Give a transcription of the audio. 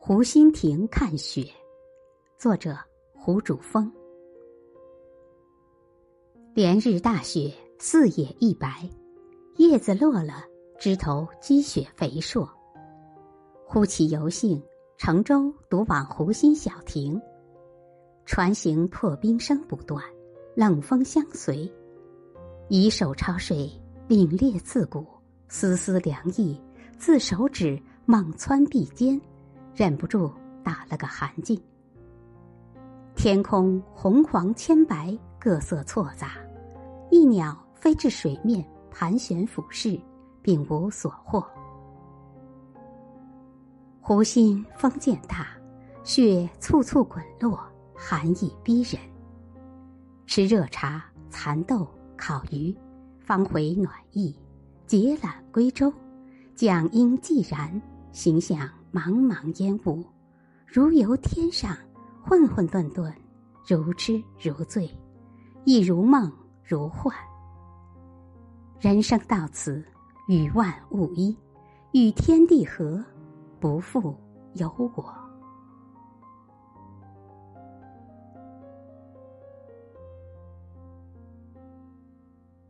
湖心亭看雪，作者胡主峰。连日大雪，四野一白，叶子落了，枝头积雪肥硕。忽其游兴，乘舟独往湖心小亭。船行破冰声不断，冷风相随，以手抄水，凛冽刺骨，丝丝凉意自手指猛窜臂间。忍不住打了个寒噤。天空红黄铅白，各色错杂，一鸟飞至水面，盘旋俯视，并无所获。湖心风渐大，雪簇簇滚落，寒意逼人。吃热茶、蚕豆、烤鱼，方回暖意，结缆归舟，桨应寂然，形象。茫茫烟雾，如游天上，混混沌沌，如痴如醉，亦如梦如幻。人生到此，与万物一，与天地合，不负有我。